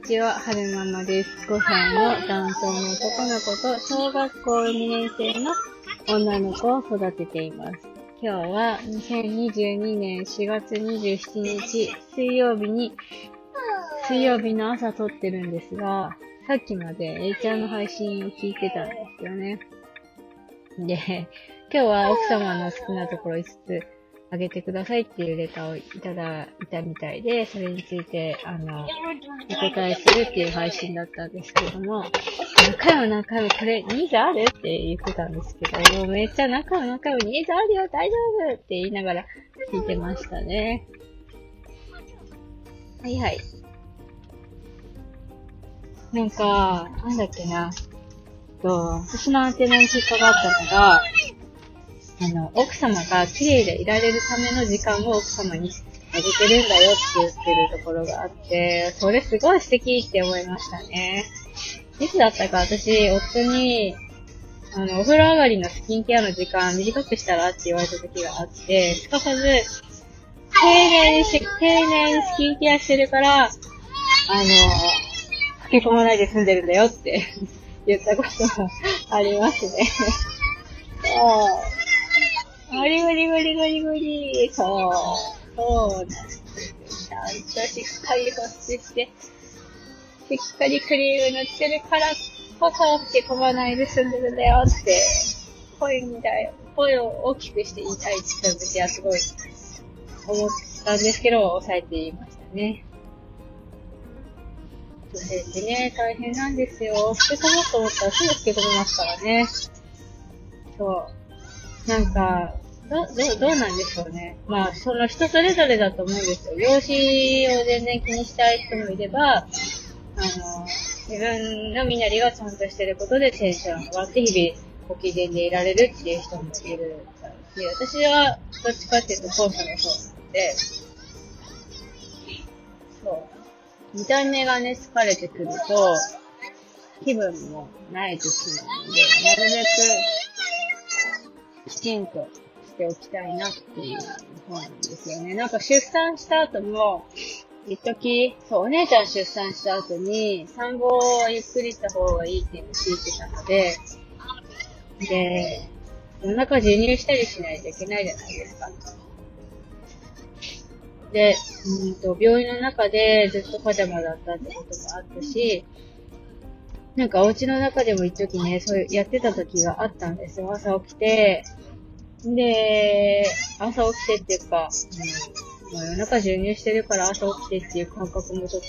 ちは、はるままです。5歳の男性の男の子と小学校2年生の女の子を育てています。今日は2022年4月27日水曜日に、水曜日の朝撮ってるんですが、さっきまで A ちゃんの配信を聞いてたんですよね。で、今日は奥様の好きなところ5つあげてくださいっていうレターをいただいたみたいで、それについて、あの、お答えするっていう配信だったんですけども、何回も何回もこれニーズある？って言ってたんですけど、もうめっちゃ何回も何回もニーズあるよ大丈夫って言いながら聞いてましたね。はいはい。なんか、なんだっけな。と、私のアンテナに引っかかったのが、あの、奥様が綺麗でいられるための時間を奥様にあげてるんだよって言ってるところがあって、それすごい素敵って思いましたね。いつだったか私、夫に、あの、お風呂上がりのスキンケアの時間短くしたらって言われた時があって、すかさず、丁寧にし、丁寧にスキンケアしてるから、あの、吹き込まないで済んでるんだよって言ったことがありますね。ゴリゴリゴリゴリゴリ。そう。そうなんです。ちゃんとしっかり保湿して、しっかりクリーム塗ってるからこそ吹き込まないで済んでるんだよって、声みたい、声を大きくして言いたいって私はすごい思ったんですけど、抑えていましたね。女性ってね、大変なんですよ。捨て込もうと思ったらすぐ捨て込みますからね。そう。なんか、ど、ど、どうなんでしょうね。まあ、その人それぞれだと思うんですよ。容姿を全然気にしたい人もいれば、あの、自分の身なりがちゃんとしてることでテンション上がって日々ご機嫌でいられるっていう人もいるし、私はどっちかっていうと後者の方なので、そう。見た目がね、疲れてくると、気分もない時なので、なるべく、きちんとておきたいなっていう方なんですよね。なんか出産した後も、一時、そう、お姉ちゃん出産した後に、産後をゆっくりした方がいいっていうのを聞いてたので、で、お腹授乳したりしないといけないじゃないですか。で、うんと、病院の中でずっとパジャマだったってこともあったし、なんかお家の中でも一時ね、そういうやってた時があったんですよ。朝起きて、で、朝起きてっていうか、うん、まあ、夜中授乳してるから朝起きてっていう感覚もちょっと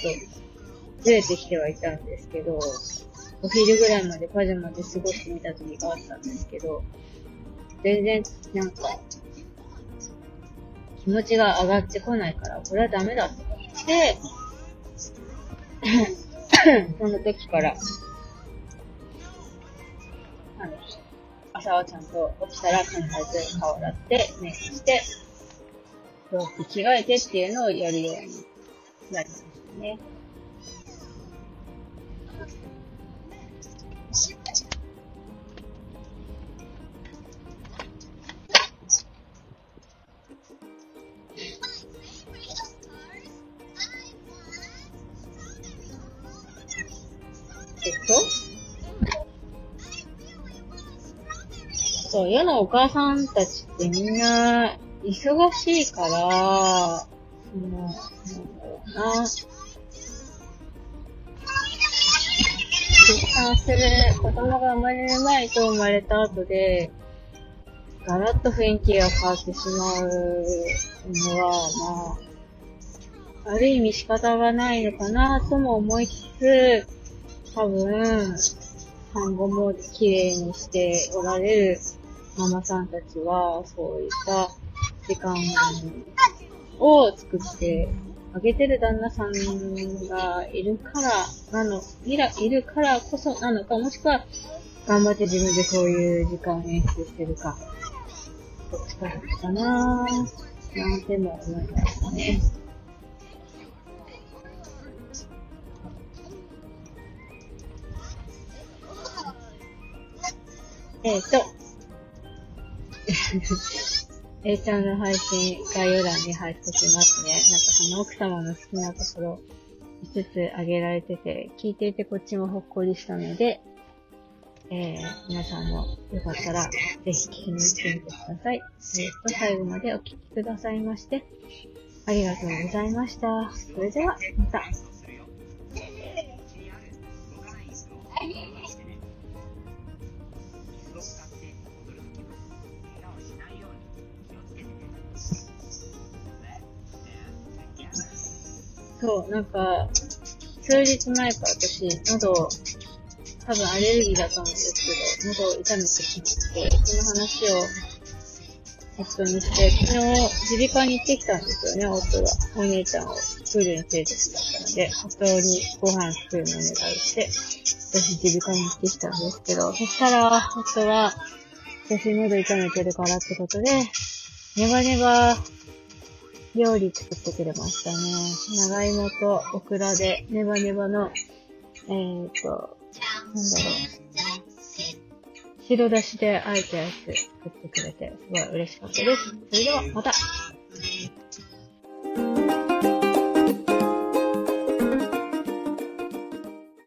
ずれてきてはいたんですけど、お昼ぐらいまでパジャマで過ごしてみた時があったんですけど、全然なんか、気持ちが上がってこないから、これはダメだって思って、その時から、あの、朝はちゃんと起きたら必ず顔洗って、メイクして、洋服着替えてっていうのをやるようになりましたね。えっと？そう、世のお母さんたちってみんな忙しいから、その、なん。だろうな。出産する子供が生まれる前と生まれた後で、ガラッと雰囲気が変わってしまうのは、まあ、ある意味仕方がないのかなとも思いつつ、多分、産後も綺麗にしておられるママさんたちは、そういった時間を作ってあげてる旦那さんがいるからなの、いら、いるからこそなのか、もしくは、頑張って自分でそういう時間を演出してるか、どっちかかなぁ、なんても思いましたね。えっ、ー、と、A ちゃんの配信概要欄に入っときますね。なんかその奥様の好きなところ5つ挙げられてて、聞いていてこっちもほっこりしたので、えー、皆さんもよかったら、ぜひ聞きに行ってみてください。えー、と、最後までお聞きくださいまして、ありがとうございました。それでは、また。そう、なんか、数日前から私、喉、多分アレルギーだったんですけど、喉を痛めてきて、その話を夫にして、昨日、耳鼻科に行ってきたんですよね、夫が。お姉ちゃんをプールに連れてきたので、夫にご飯作るのをお願いして、私耳鼻科に行ってきたんですけど、そしたら、夫は、私喉痛めてるからってことで、ネバネバ料理作ってくれましたね。長芋とオクラでネバネバの、えーと、なんだろう。白だしであえたやつ作ってくれて、すごい嬉しかったです。それでは、また